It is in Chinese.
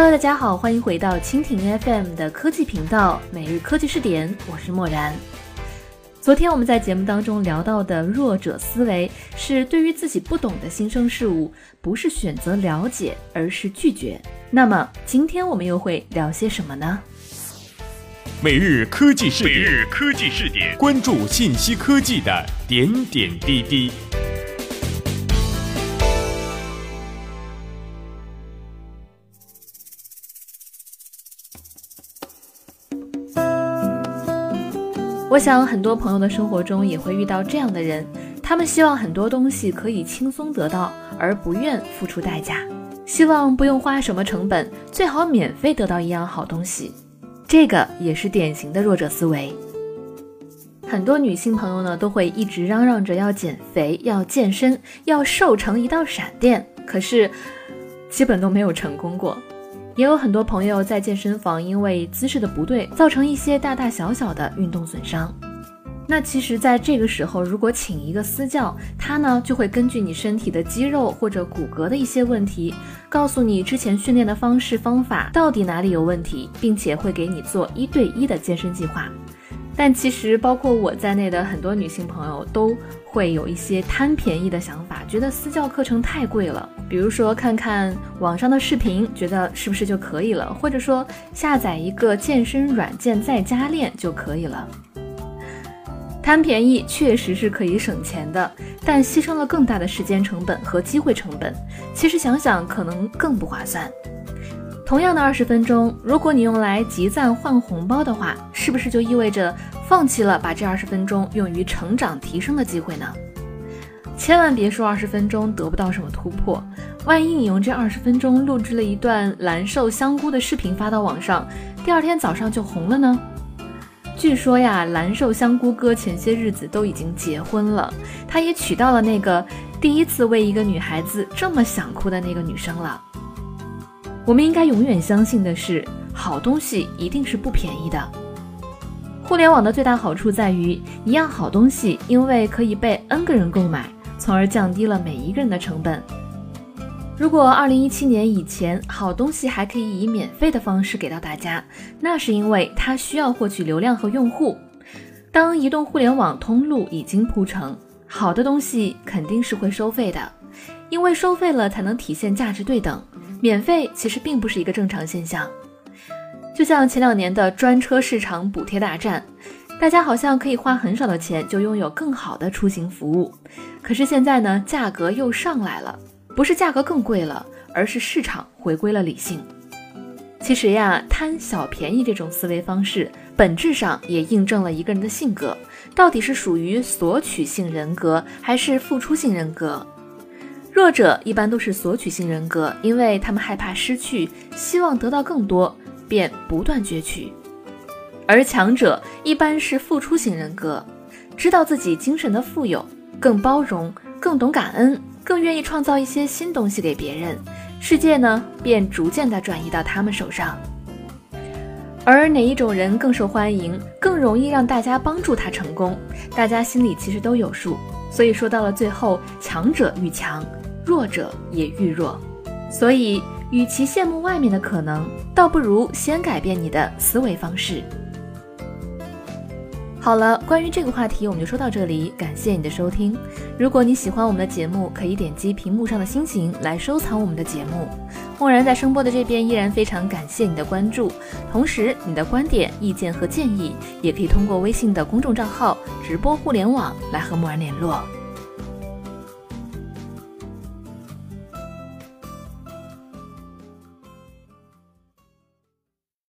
Hello，大家好，欢迎回到蜻蜓 FM 的科技频道每日科技视点，我是漠然。昨天我们在节目当中聊到的弱者思维，是对于自己不懂的新生事物，不是选择了解，而是拒绝。那么今天我们又会聊些什么呢？每日科技视点，每日科技视点，关注信息科技的点点滴滴。我想很多朋友的生活中也会遇到这样的人，他们希望很多东西可以轻松得到，而不愿付出代价，希望不用花什么成本，最好免费得到一样好东西。这个也是典型的弱者思维。很多女性朋友呢，都会一直嚷嚷着要减肥、要健身、要瘦成一道闪电，可是基本都没有成功过。也有很多朋友在健身房因为姿势的不对，造成一些大大小小的运动损伤。那其实，在这个时候，如果请一个私教，他呢就会根据你身体的肌肉或者骨骼的一些问题，告诉你之前训练的方式方法到底哪里有问题，并且会给你做一对一的健身计划。但其实，包括我在内的很多女性朋友都会有一些贪便宜的想法，觉得私教课程太贵了。比如说，看看网上的视频，觉得是不是就可以了？或者说，下载一个健身软件在家练就可以了。贪便宜确实是可以省钱的，但牺牲了更大的时间成本和机会成本。其实想想，可能更不划算。同样的二十分钟，如果你用来集赞换红包的话，是不是就意味着放弃了把这二十分钟用于成长提升的机会呢？千万别说二十分钟得不到什么突破，万一你用这二十分钟录制了一段蓝瘦香菇的视频发到网上，第二天早上就红了呢？据说呀，蓝瘦香菇哥前些日子都已经结婚了，他也娶到了那个第一次为一个女孩子这么想哭的那个女生了。我们应该永远相信的是，好东西一定是不便宜的。互联网的最大好处在于，一样好东西因为可以被 N 个人购买，从而降低了每一个人的成本。如果2017年以前，好东西还可以以免费的方式给到大家，那是因为它需要获取流量和用户。当移动互联网通路已经铺成，好的东西肯定是会收费的，因为收费了才能体现价值对等。免费其实并不是一个正常现象，就像前两年的专车市场补贴大战，大家好像可以花很少的钱就拥有更好的出行服务。可是现在呢，价格又上来了，不是价格更贵了，而是市场回归了理性。其实呀，贪小便宜这种思维方式，本质上也印证了一个人的性格到底是属于索取性人格还是付出性人格。弱者一般都是索取性人格，因为他们害怕失去，希望得到更多，便不断攫取；而强者一般是付出型人格，知道自己精神的富有，更包容，更懂感恩，更愿意创造一些新东西给别人，世界呢便逐渐的转移到他们手上。而哪一种人更受欢迎，更容易让大家帮助他成功，大家心里其实都有数。所以说到了最后，强者愈强。弱者也愈弱，所以与其羡慕外面的可能，倒不如先改变你的思维方式。好了，关于这个话题我们就说到这里，感谢你的收听。如果你喜欢我们的节目，可以点击屏幕上的星星来收藏我们的节目。默然在声波的这边依然非常感谢你的关注，同时你的观点、意见和建议也可以通过微信的公众账号“直播互联网”来和默然联络。